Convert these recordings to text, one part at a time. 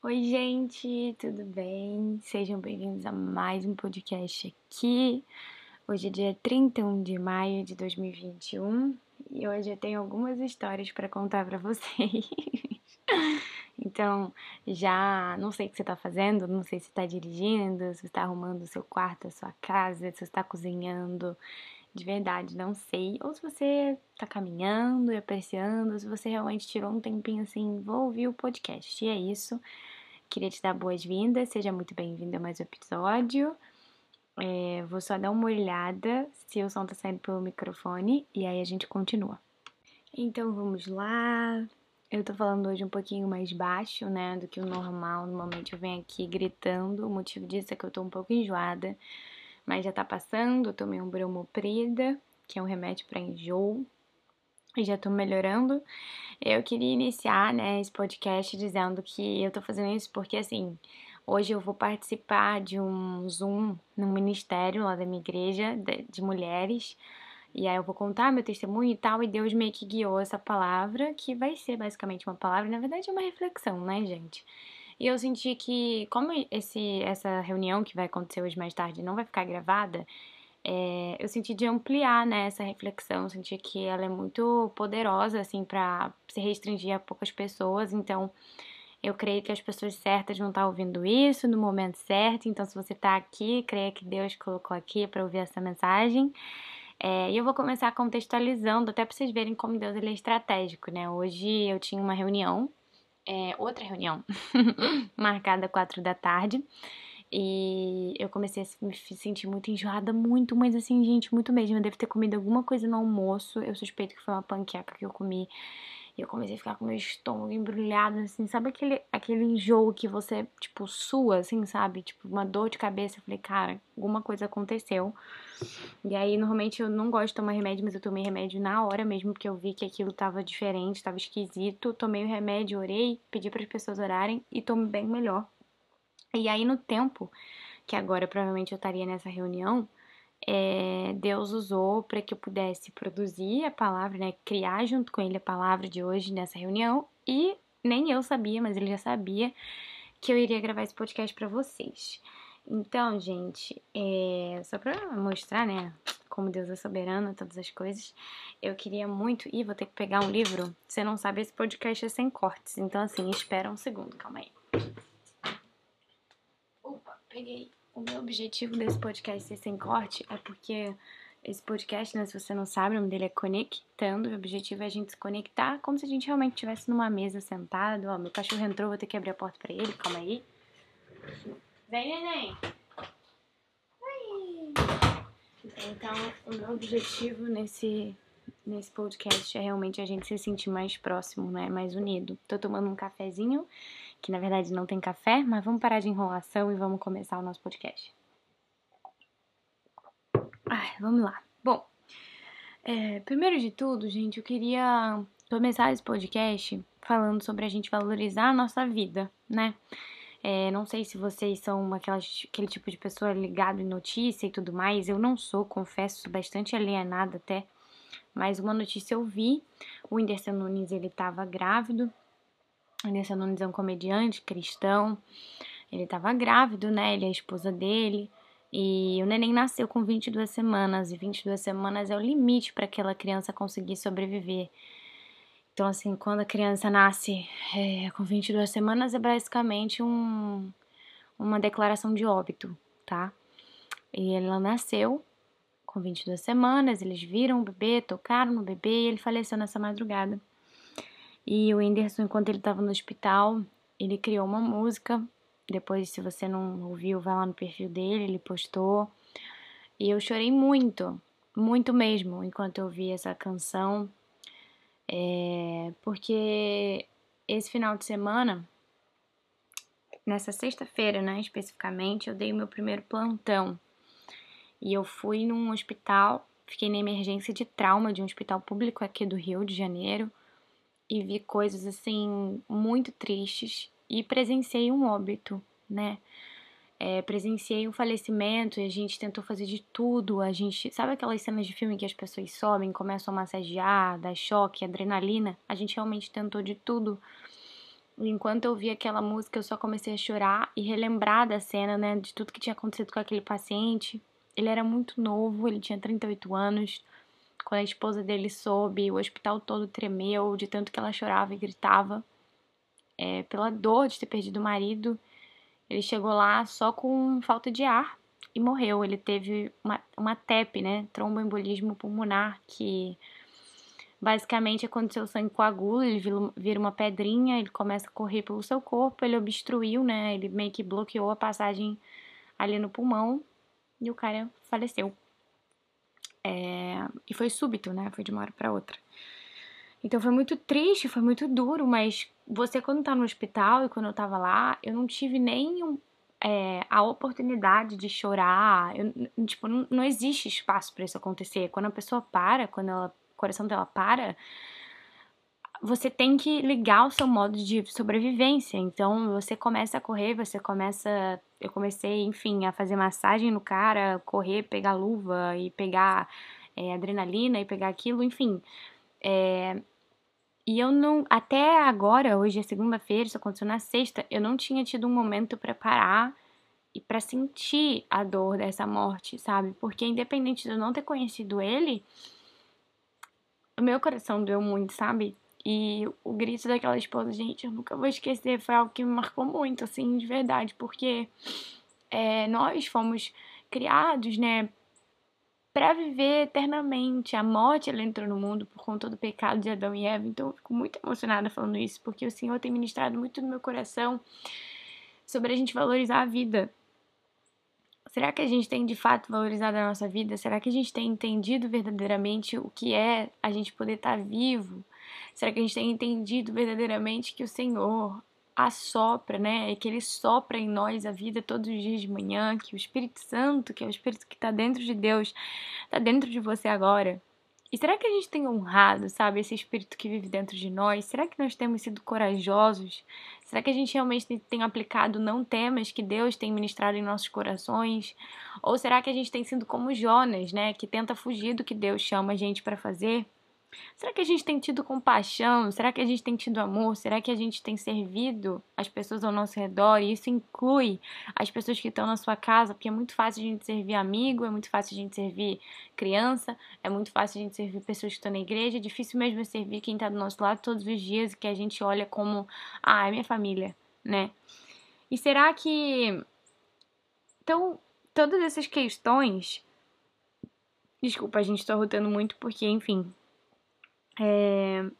Oi, gente, tudo bem? Sejam bem-vindos a mais um podcast aqui. Hoje é dia 31 de maio de 2021 e hoje eu tenho algumas histórias para contar para vocês. então, já não sei o que você está fazendo, não sei se está dirigindo, se está arrumando o seu quarto, a sua casa, se está cozinhando de verdade, não sei. Ou se você tá caminhando e apreciando, se você realmente tirou um tempinho assim, vou ouvir o podcast. E é isso. Queria te dar boas-vindas, seja muito bem-vindo a mais um episódio. É, vou só dar uma olhada se o som tá saindo pelo microfone e aí a gente continua. Então vamos lá. Eu tô falando hoje um pouquinho mais baixo, né, do que o normal. Normalmente eu venho aqui gritando. O motivo disso é que eu tô um pouco enjoada mas já tá passando. Tomei um bromoprida, que é um remédio para enjoo, e já tô melhorando. Eu queria iniciar, né, esse podcast dizendo que eu tô fazendo isso porque, assim, hoje eu vou participar de um Zoom no ministério lá da minha igreja de, de mulheres. E aí eu vou contar meu testemunho e tal, e Deus meio que guiou essa palavra, que vai ser basicamente uma palavra, na verdade é uma reflexão, né, gente? E eu senti que, como esse, essa reunião que vai acontecer hoje mais tarde não vai ficar gravada, é, eu senti de ampliar né, essa reflexão. Eu senti que ela é muito poderosa, assim, para se restringir a poucas pessoas. Então, eu creio que as pessoas certas vão estar ouvindo isso no momento certo. Então, se você está aqui, creia que Deus colocou aqui para ouvir essa mensagem. É, e eu vou começar contextualizando, até para vocês verem como Deus ele é estratégico, né? Hoje eu tinha uma reunião é, outra reunião marcada quatro da tarde. E eu comecei a me sentir muito enjoada, muito, mas assim, gente, muito mesmo. Eu devo ter comido alguma coisa no almoço. Eu suspeito que foi uma panqueca que eu comi. E eu comecei a ficar com meu estômago embrulhado, assim, sabe aquele, aquele enjoo que você, tipo, sua, assim, sabe? Tipo, uma dor de cabeça. Eu falei, cara, alguma coisa aconteceu. E aí, normalmente eu não gosto de tomar remédio, mas eu tomei remédio na hora mesmo, porque eu vi que aquilo tava diferente, tava esquisito. Tomei o remédio, orei, pedi para as pessoas orarem e tomei bem melhor. E aí, no tempo que agora provavelmente eu estaria nessa reunião, é, Deus usou para que eu pudesse produzir a palavra, né, criar junto com ele a palavra de hoje nessa reunião e nem eu sabia, mas ele já sabia que eu iria gravar esse podcast para vocês. Então, gente, é, só para mostrar, né, como Deus é soberano, todas as coisas, eu queria muito. Ih, vou ter que pegar um livro. Você não sabe, esse podcast é sem cortes. Então, assim, espera um segundo, calma aí. Opa, peguei. O meu objetivo desse podcast ser sem corte é porque esse podcast, né, se você não sabe, o nome dele é Conectando. O objetivo é a gente se conectar como se a gente realmente estivesse numa mesa sentado. Ó, meu cachorro entrou, vou ter que abrir a porta para ele, calma aí. Vem, neném. Então, o meu objetivo nesse, nesse podcast é realmente a gente se sentir mais próximo, né, mais unido. Tô tomando um cafezinho que na verdade não tem café, mas vamos parar de enrolação e vamos começar o nosso podcast. Ai, vamos lá. Bom, é, primeiro de tudo, gente, eu queria começar esse podcast falando sobre a gente valorizar a nossa vida, né? É, não sei se vocês são aquela, aquele tipo de pessoa ligado em notícia e tudo mais. Eu não sou, confesso, bastante alienada até. Mas uma notícia eu vi, o Whindersson Nunes, ele tava grávido Vanessa Nunes é um comediante cristão. Ele estava grávido, né? Ele é a esposa dele. E o neném nasceu com 22 semanas. E 22 semanas é o limite para aquela criança conseguir sobreviver. Então, assim, quando a criança nasce é, com 22 semanas, é basicamente um, uma declaração de óbito, tá? E ela nasceu com 22 semanas, eles viram o bebê, tocaram no bebê e ele faleceu nessa madrugada. E o Whindersson, enquanto ele estava no hospital, ele criou uma música. Depois, se você não ouviu, vai lá no perfil dele, ele postou. E eu chorei muito, muito mesmo, enquanto eu ouvi essa canção. É, porque esse final de semana, nessa sexta-feira, né, especificamente, eu dei o meu primeiro plantão. E eu fui num hospital, fiquei na emergência de trauma de um hospital público aqui do Rio de Janeiro e vi coisas assim muito tristes e presenciei um óbito, né? É, presenciei um falecimento e a gente tentou fazer de tudo. A gente. Sabe aquelas cenas de filme que as pessoas sobem, começam a massagear, dá choque, adrenalina? A gente realmente tentou de tudo. enquanto eu vi aquela música, eu só comecei a chorar e relembrar da cena, né, de tudo que tinha acontecido com aquele paciente. Ele era muito novo, ele tinha 38 anos. Quando a esposa dele soube, o hospital todo tremeu de tanto que ela chorava e gritava. É, pela dor de ter perdido o marido. Ele chegou lá só com falta de ar e morreu. Ele teve uma, uma TEP, né? Tromboembolismo pulmonar, que basicamente é quando seu sangue coagula, ele vira uma pedrinha, ele começa a correr pelo seu corpo, ele obstruiu, né? Ele meio que bloqueou a passagem ali no pulmão e o cara faleceu. É, e foi súbito, né? Foi de uma hora para outra. Então foi muito triste, foi muito duro, mas você quando tá no hospital e quando eu tava lá, eu não tive nem um, é, a oportunidade de chorar. Eu, tipo, não, não existe espaço para isso acontecer. Quando a pessoa para, quando ela, o coração dela para, você tem que ligar o seu modo de sobrevivência. Então você começa a correr, você começa. Eu comecei, enfim, a fazer massagem no cara, correr, pegar luva e pegar é, adrenalina e pegar aquilo, enfim. É, e eu não. Até agora, hoje é segunda-feira, isso aconteceu na sexta, eu não tinha tido um momento para parar e para sentir a dor dessa morte, sabe? Porque independente de eu não ter conhecido ele, o meu coração doeu muito, sabe? E o grito daquela esposa, gente, eu nunca vou esquecer, foi algo que me marcou muito, assim, de verdade, porque é, nós fomos criados, né, para viver eternamente. A morte, ela entrou no mundo por conta do pecado de Adão e Eva, então eu fico muito emocionada falando isso, porque o Senhor tem ministrado muito no meu coração sobre a gente valorizar a vida. Será que a gente tem de fato valorizado a nossa vida? Será que a gente tem entendido verdadeiramente o que é a gente poder estar tá vivo? Será que a gente tem entendido verdadeiramente que o Senhor assopra, né? E que Ele sopra em nós a vida todos os dias de manhã, que o Espírito Santo, que é o Espírito que está dentro de Deus, está dentro de você agora? E será que a gente tem honrado, sabe, esse espírito que vive dentro de nós? Será que nós temos sido corajosos? Será que a gente realmente tem aplicado não temas que Deus tem ministrado em nossos corações? Ou será que a gente tem sido como Jonas, né, que tenta fugir do que Deus chama a gente para fazer? Será que a gente tem tido compaixão? Será que a gente tem tido amor? Será que a gente tem servido as pessoas ao nosso redor? E isso inclui as pessoas que estão na sua casa, porque é muito fácil a gente servir amigo, é muito fácil a gente servir criança, é muito fácil a gente servir pessoas que estão na igreja, é difícil mesmo servir quem está do nosso lado todos os dias e que a gente olha como, ah, é minha família, né? E será que. Então, todas essas questões. Desculpa, a gente está rotando muito porque, enfim, é...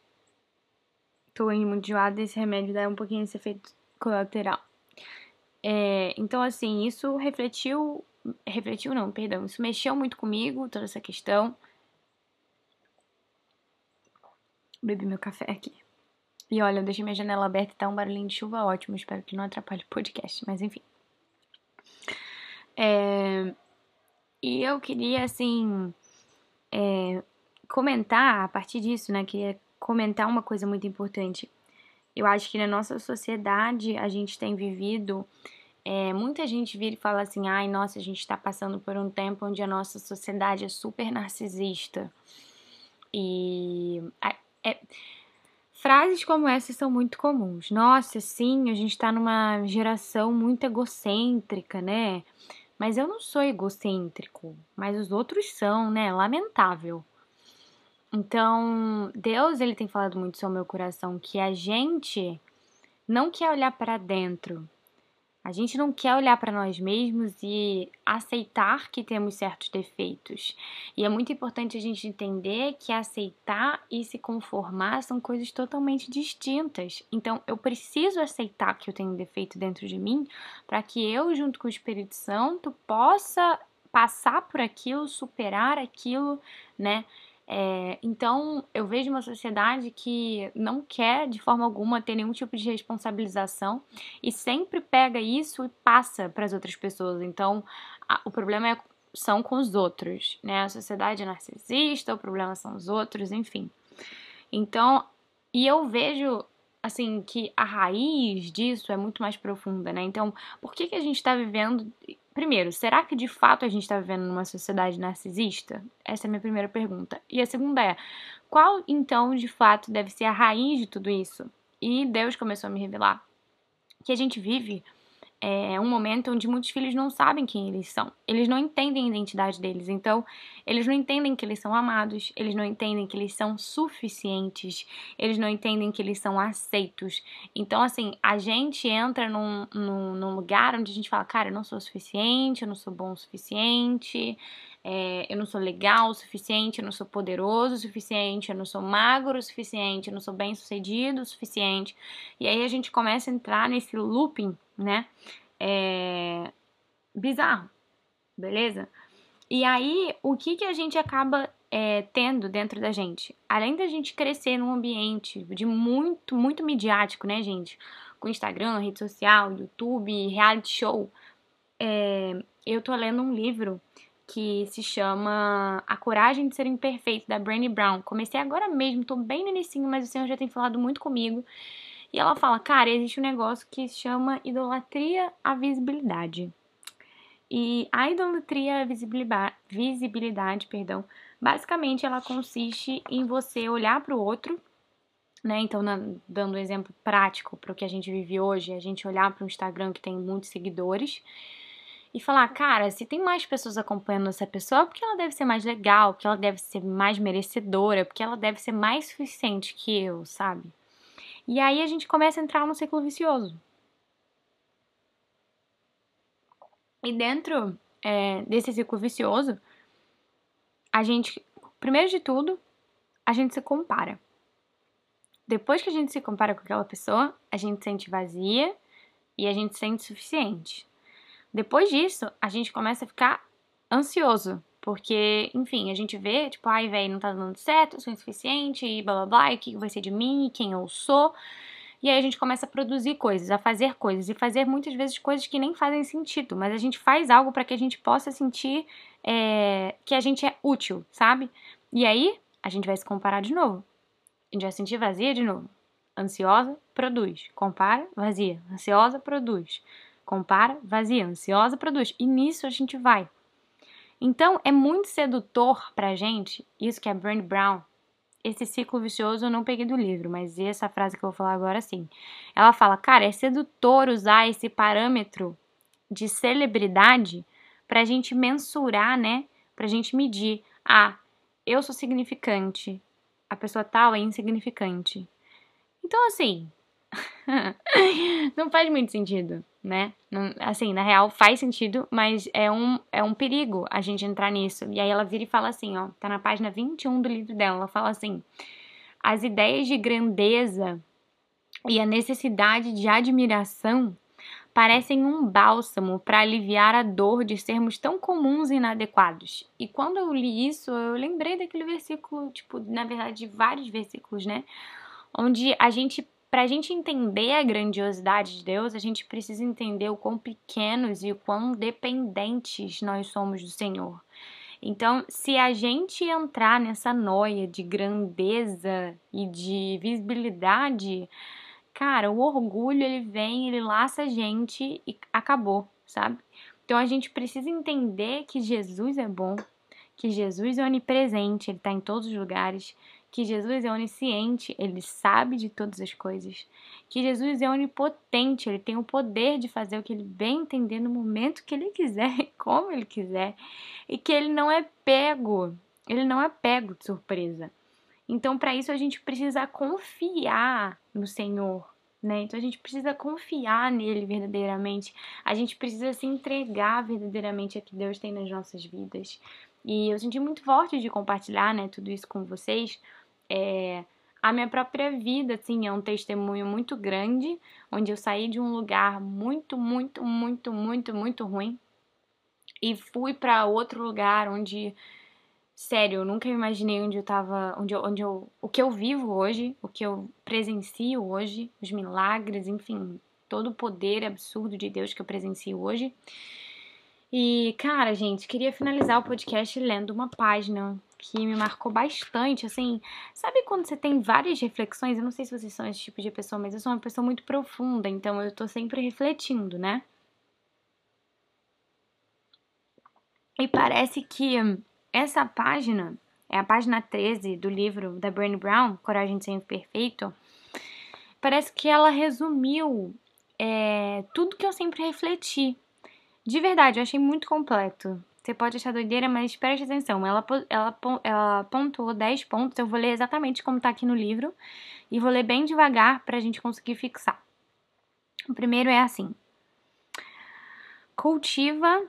Tô indo muito enjoada esse remédio dá um pouquinho esse efeito colateral. É... Então, assim, isso refletiu. Refletiu, não, perdão. Isso mexeu muito comigo, toda essa questão. Bebi meu café aqui. E olha, eu deixei minha janela aberta e tá um barulhinho de chuva ótimo. Espero que não atrapalhe o podcast, mas enfim. É... E eu queria, assim, é, comentar a partir disso, né? Queria comentar uma coisa muito importante. Eu acho que na nossa sociedade a gente tem vivido. É, muita gente vira e fala assim: ai, nossa, a gente está passando por um tempo onde a nossa sociedade é super narcisista. E. É, frases como essas são muito comuns. Nossa, sim, a gente está numa geração muito egocêntrica, né? Mas eu não sou egocêntrico, mas os outros são, né? Lamentável. Então, Deus ele tem falado muito sobre o meu coração que a gente não quer olhar para dentro. A gente não quer olhar para nós mesmos e aceitar que temos certos defeitos. E é muito importante a gente entender que aceitar e se conformar são coisas totalmente distintas. Então, eu preciso aceitar que eu tenho um defeito dentro de mim para que eu, junto com o Espírito Santo, possa passar por aquilo, superar aquilo, né? É, então, eu vejo uma sociedade que não quer de forma alguma ter nenhum tipo de responsabilização e sempre pega isso e passa para as outras pessoas. Então, a, o problema é, são com os outros, né? A sociedade é narcisista, o problema são os outros, enfim. Então, e eu vejo assim que a raiz disso é muito mais profunda, né? Então, por que que a gente está vivendo Primeiro, será que de fato a gente está vivendo numa sociedade narcisista? Essa é a minha primeira pergunta. E a segunda é: qual então de fato deve ser a raiz de tudo isso? E Deus começou a me revelar que a gente vive é um momento onde muitos filhos não sabem quem eles são. Eles não entendem a identidade deles. Então, eles não entendem que eles são amados, eles não entendem que eles são suficientes, eles não entendem que eles são aceitos. Então, assim, a gente entra num, num, num lugar onde a gente fala, cara, eu não sou suficiente, eu não sou bom o suficiente, é, eu não sou legal o suficiente, eu não sou poderoso o suficiente, eu não sou magro o suficiente, eu não sou bem sucedido o suficiente. E aí a gente começa a entrar nesse looping né? É... Bizarro, beleza? E aí, o que, que a gente acaba é, tendo dentro da gente? Além da gente crescer num ambiente de muito, muito midiático, né, gente? Com Instagram, rede social, YouTube, reality show. É, eu tô lendo um livro que se chama A Coragem de Ser Imperfeito, da Brené Brown. Comecei agora mesmo, tô bem no início, mas o Senhor já tem falado muito comigo. E ela fala, cara, existe um negócio que se chama idolatria à visibilidade. E a idolatria à visibilidade, visibilidade, perdão, basicamente ela consiste em você olhar para o outro, né? Então, na, dando um exemplo prático para o que a gente vive hoje, a gente olhar para o Instagram que tem muitos seguidores e falar, cara, se tem mais pessoas acompanhando essa pessoa, porque ela deve ser mais legal, porque ela deve ser mais merecedora, porque ela deve ser mais suficiente que eu, sabe? E aí a gente começa a entrar no ciclo vicioso. E dentro é, desse ciclo vicioso, a gente, primeiro de tudo, a gente se compara. Depois que a gente se compara com aquela pessoa, a gente sente vazia e a gente sente suficiente. Depois disso, a gente começa a ficar ansioso, porque, enfim, a gente vê, tipo, ai, velho, não tá dando certo, sou insuficiente, e blá blá blá, e o que vai ser de mim, e quem eu sou. E aí a gente começa a produzir coisas, a fazer coisas, e fazer muitas vezes coisas que nem fazem sentido, mas a gente faz algo para que a gente possa sentir é, que a gente é útil, sabe? E aí a gente vai se comparar de novo. A gente vai sentir vazia de novo. Ansiosa, produz. Compara, vazia. Ansiosa, produz. Compara, vazia. Ansiosa, produz. E nisso a gente vai. Então, é muito sedutor pra gente, isso que é Brené Brown, esse ciclo vicioso eu não peguei do livro, mas essa frase que eu vou falar agora sim. Ela fala, cara, é sedutor usar esse parâmetro de celebridade pra gente mensurar, né? Pra gente medir. Ah, eu sou significante, a pessoa tal é insignificante. Então, assim, não faz muito sentido, né? Não, assim, na real faz sentido, mas é um, é um perigo a gente entrar nisso. E aí ela vira e fala assim, ó, tá na página 21 do livro dela, ela fala assim: as ideias de grandeza e a necessidade de admiração parecem um bálsamo para aliviar a dor de sermos tão comuns e inadequados. E quando eu li isso, eu lembrei daquele versículo, tipo, na verdade, vários versículos, né? Onde a gente para a gente entender a grandiosidade de Deus, a gente precisa entender o quão pequenos e o quão dependentes nós somos do Senhor. Então, se a gente entrar nessa noia de grandeza e de visibilidade, cara, o orgulho ele vem, ele laça a gente e acabou, sabe? Então a gente precisa entender que Jesus é bom, que Jesus é onipresente, ele está em todos os lugares, que Jesus é onisciente, ele sabe de todas as coisas, que Jesus é onipotente, ele tem o poder de fazer o que ele bem entender no momento que ele quiser como ele quiser, e que ele não é pego, ele não é pego de surpresa. Então, para isso, a gente precisa confiar no Senhor, né? Então, a gente precisa confiar nele verdadeiramente, a gente precisa se entregar verdadeiramente a que Deus tem nas nossas vidas. E eu senti muito forte de compartilhar, né, tudo isso com vocês, é, a minha própria vida, assim, é um testemunho muito grande, onde eu saí de um lugar muito, muito, muito, muito, muito ruim e fui para outro lugar onde, sério, eu nunca imaginei onde eu tava, onde eu, onde eu, o que eu vivo hoje, o que eu presencio hoje, os milagres, enfim, todo o poder absurdo de Deus que eu presencio hoje. E, cara, gente, queria finalizar o podcast lendo uma página que me marcou bastante, assim, sabe quando você tem várias reflexões? Eu não sei se vocês são esse tipo de pessoa, mas eu sou uma pessoa muito profunda, então eu tô sempre refletindo, né? E parece que essa página, é a página 13 do livro da Brené Brown, Coragem de Ser Imperfeito, parece que ela resumiu é, tudo que eu sempre refleti. De verdade, eu achei muito completo. Você pode achar doideira, mas preste atenção. Ela, ela, ela pontuou 10 pontos. Eu vou ler exatamente como tá aqui no livro. E vou ler bem devagar pra gente conseguir fixar. O primeiro é assim: cultiva.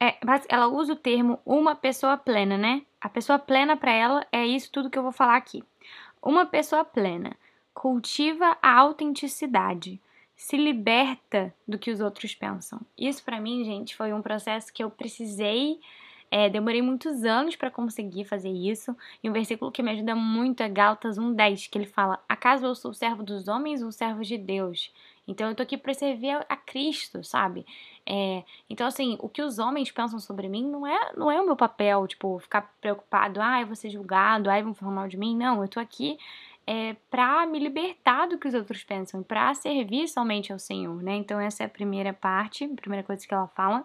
É, ela usa o termo uma pessoa plena, né? A pessoa plena para ela é isso tudo que eu vou falar aqui. Uma pessoa plena cultiva a autenticidade, se liberta do que os outros pensam. Isso para mim, gente, foi um processo que eu precisei é, demorei muitos anos para conseguir fazer isso. E um versículo que me ajuda muito é Gálatas 1,10, que ele fala: Acaso eu sou servo dos homens ou servo de Deus? Então eu tô aqui para servir a, Cristo, sabe? É, então, assim, o que os homens pensam sobre mim não é, não é o meu papel, tipo, ficar preocupado, ah, eu vou ser julgado, ah, vão falar mal de mim. Não, eu tô aqui é, para me libertar do que os outros pensam, para servir somente ao Senhor, né? Então, essa é a primeira parte, a primeira coisa que ela fala.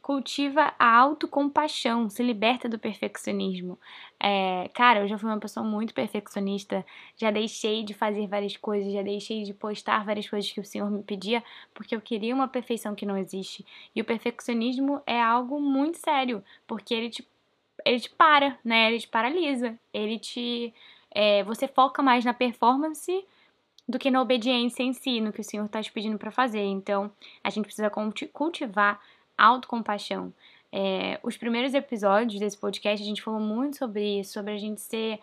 Cultiva a autocompaixão, se liberta do perfeccionismo. É, cara, eu já fui uma pessoa muito perfeccionista, já deixei de fazer várias coisas, já deixei de postar várias coisas que o Senhor me pedia, porque eu queria uma perfeição que não existe. E o perfeccionismo é algo muito sério, porque ele te, ele te para, né? Ele te paralisa, ele te é, você foca mais na performance do que na obediência em si, no que o Senhor está te pedindo para fazer. Então, a gente precisa cultivar autocompaixão. É, os primeiros episódios desse podcast a gente falou muito sobre isso, sobre a gente ser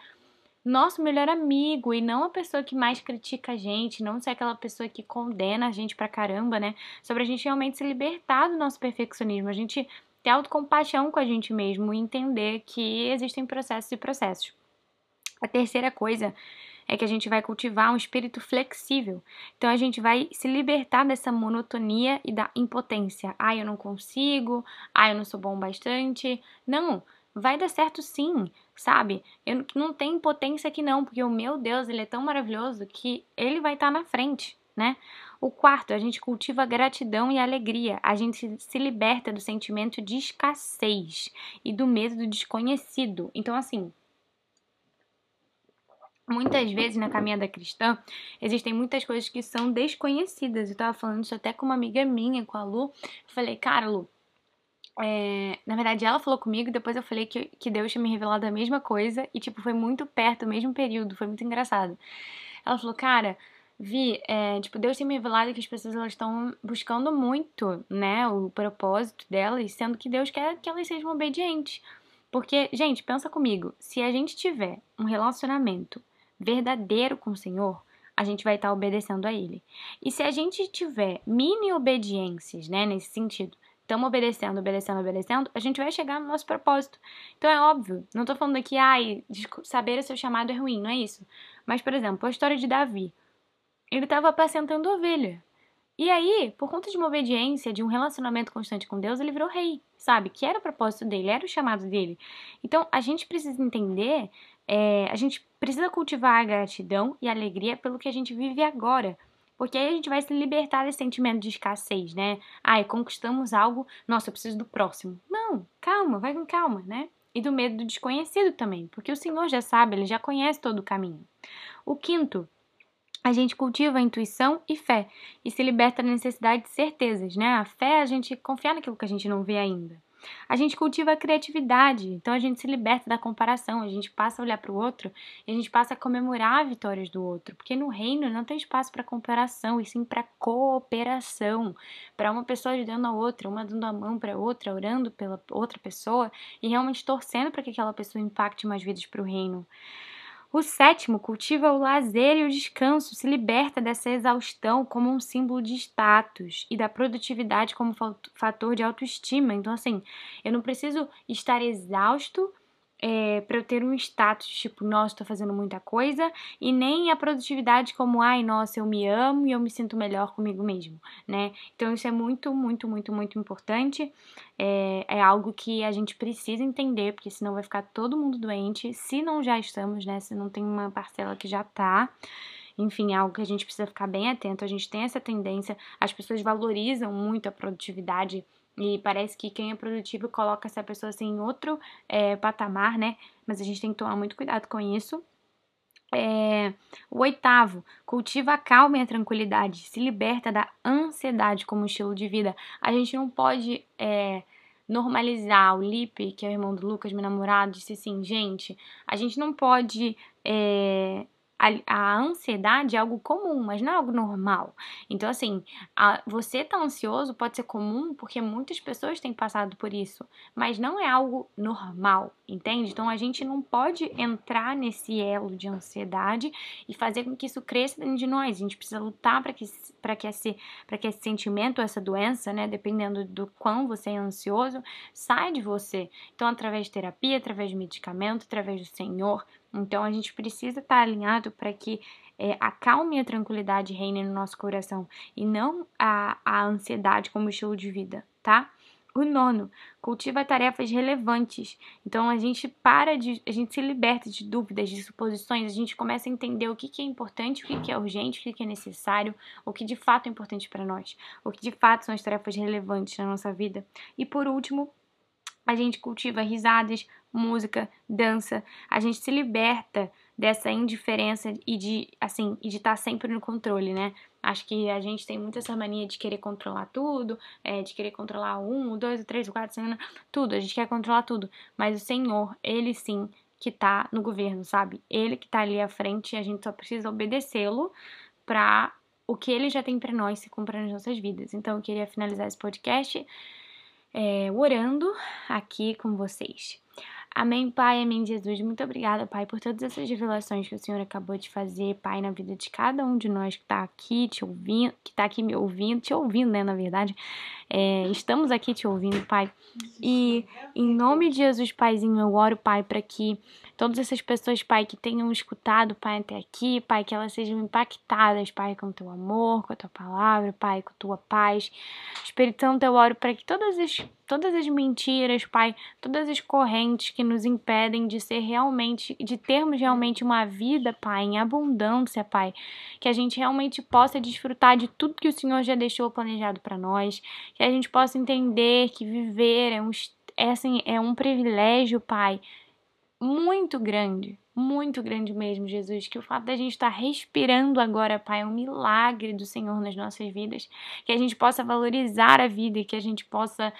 nosso melhor amigo e não a pessoa que mais critica a gente, não ser aquela pessoa que condena a gente pra caramba, né? Sobre a gente realmente se libertar do nosso perfeccionismo, a gente ter autocompaixão com a gente mesmo e entender que existem processos e processos. A terceira coisa é que a gente vai cultivar um espírito flexível. Então a gente vai se libertar dessa monotonia e da impotência. Ah, eu não consigo. Ah, eu não sou bom bastante. Não, vai dar certo sim, sabe? Eu não tenho impotência aqui não, porque o meu Deus, ele é tão maravilhoso que ele vai estar tá na frente, né? O quarto, a gente cultiva gratidão e alegria. A gente se liberta do sentimento de escassez e do medo do desconhecido. Então assim, Muitas vezes na caminhada cristã existem muitas coisas que são desconhecidas. Eu tava falando isso até com uma amiga minha, com a Lu. Eu falei, cara, Lu, é... na verdade ela falou comigo, depois eu falei que, que Deus tinha me revelado a mesma coisa e, tipo, foi muito perto, o mesmo período, foi muito engraçado. Ela falou, cara, Vi, é, tipo, Deus tem me revelado que as pessoas elas estão buscando muito, né, o propósito delas, sendo que Deus quer que elas sejam obedientes. Porque, gente, pensa comigo, se a gente tiver um relacionamento verdadeiro com o Senhor, a gente vai estar obedecendo a Ele. E se a gente tiver mini obediências, né, nesse sentido, estamos obedecendo, obedecendo, obedecendo, a gente vai chegar no nosso propósito. Então é óbvio, não estou falando aqui, ai, saber o seu chamado é ruim, não é isso. Mas, por exemplo, a história de Davi. Ele estava apacentando ovelha. E aí, por conta de uma obediência, de um relacionamento constante com Deus, ele virou rei, sabe? Que era o propósito dele, era o chamado dele. Então, a gente precisa entender é, a gente precisa cultivar a gratidão e a alegria pelo que a gente vive agora. Porque aí a gente vai se libertar desse sentimento de escassez, né? Ai, conquistamos algo, nossa, eu preciso do próximo. Não, calma, vai com calma, né? E do medo do desconhecido também, porque o Senhor já sabe, ele já conhece todo o caminho. O quinto, a gente cultiva a intuição e fé e se liberta da necessidade de certezas, né? A fé é a gente confiar naquilo que a gente não vê ainda. A gente cultiva a criatividade, então a gente se liberta da comparação, a gente passa a olhar para o outro e a gente passa a comemorar vitórias do outro, porque no reino não tem espaço para comparação, e sim para cooperação, para uma pessoa ajudando a outra, uma dando a mão para outra, orando pela outra pessoa e realmente torcendo para que aquela pessoa impacte mais vidas para o reino. O sétimo cultiva o lazer e o descanso, se liberta dessa exaustão como um símbolo de status e da produtividade como fator de autoestima. Então, assim, eu não preciso estar exausto é, para eu ter um status tipo, nossa, estou fazendo muita coisa, e nem a produtividade como, ai, nossa, eu me amo e eu me sinto melhor comigo mesmo, né? Então isso é muito, muito, muito, muito importante. É, é algo que a gente precisa entender, porque senão vai ficar todo mundo doente, se não já estamos, né? Se não tem uma parcela que já tá. Enfim, é algo que a gente precisa ficar bem atento. A gente tem essa tendência, as pessoas valorizam muito a produtividade e parece que quem é produtivo coloca essa pessoa assim em outro é, patamar, né? Mas a gente tem que tomar muito cuidado com isso. É, o oitavo, cultiva a calma e a tranquilidade, se liberta da ansiedade como estilo de vida. A gente não pode é, normalizar. O Lipe, que é o irmão do Lucas, meu namorado, disse assim: gente, a gente não pode é, a, a, ansiedade é algo comum, mas não é algo normal. Então, assim, a, você tá ansioso pode ser comum porque muitas pessoas têm passado por isso, mas não é algo normal, entende? Então, a gente não pode entrar nesse elo de ansiedade e fazer com que isso cresça dentro de nós. A gente precisa lutar para que, que, esse, que esse sentimento, essa doença, né, dependendo do quão você é ansioso, saia de você. Então, através de terapia, através de medicamento, através do Senhor, então a gente precisa estar alinhado para que é, a calma e a tranquilidade reinem no nosso coração e não a, a ansiedade como estilo de vida, tá? O nono, cultiva tarefas relevantes. Então a gente para de. a gente se liberta de dúvidas, de suposições, a gente começa a entender o que, que é importante, o que, que é urgente, o que, que é necessário, o que de fato é importante para nós, o que de fato são as tarefas relevantes na nossa vida. E por último, a gente cultiva risadas, música, dança, a gente se liberta dessa indiferença e de, assim, e de estar tá sempre no controle, né? Acho que a gente tem muito essa mania de querer controlar tudo, é, de querer controlar um, dois, três, quatro, cinco, tudo. A gente quer controlar tudo. Mas o Senhor, Ele sim que tá no governo, sabe? Ele que tá ali à frente e a gente só precisa obedecê-lo para o que ele já tem para nós se cumprir nas nossas vidas. Então eu queria finalizar esse podcast é, orando aqui com vocês. Amém, Pai, amém, Jesus. Muito obrigada, Pai, por todas essas revelações que o Senhor acabou de fazer, Pai, na vida de cada um de nós que está aqui te ouvindo, que está aqui me ouvindo, te ouvindo, né, na verdade. É, estamos aqui te ouvindo, Pai. E em nome de Jesus, Paizinho, eu oro, Pai, para que todas essas pessoas, Pai, que tenham escutado, Pai, até aqui, Pai, que elas sejam impactadas, Pai, com o teu amor, com a tua palavra, Pai, com a tua paz. Espírito Santo, eu oro para que todas as, todas as mentiras, Pai, todas as correntes que nos impedem de ser realmente, de termos realmente uma vida, Pai, em abundância, Pai, que a gente realmente possa desfrutar de tudo que o Senhor já deixou planejado para nós, que a gente possa entender que viver é um, é, assim, é um privilégio, Pai, muito grande, muito grande mesmo, Jesus, que o fato da gente estar respirando agora, Pai, é um milagre do Senhor nas nossas vidas, que a gente possa valorizar a vida e que a gente possa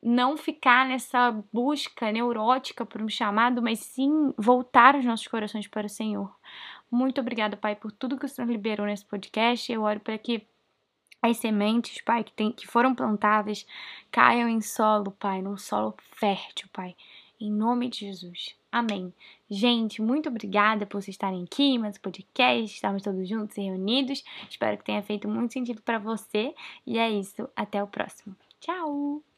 não ficar nessa busca neurótica por um chamado, mas sim voltar os nossos corações para o Senhor. Muito obrigada, Pai, por tudo que o Senhor liberou nesse podcast. Eu oro para que as sementes, Pai, que, tem, que foram plantadas caiam em solo, Pai, num solo fértil, Pai. Em nome de Jesus. Amém. Gente, muito obrigada por vocês estarem aqui, mais podcast, estamos todos juntos e reunidos. Espero que tenha feito muito sentido para você. E é isso. Até o próximo. Tchau!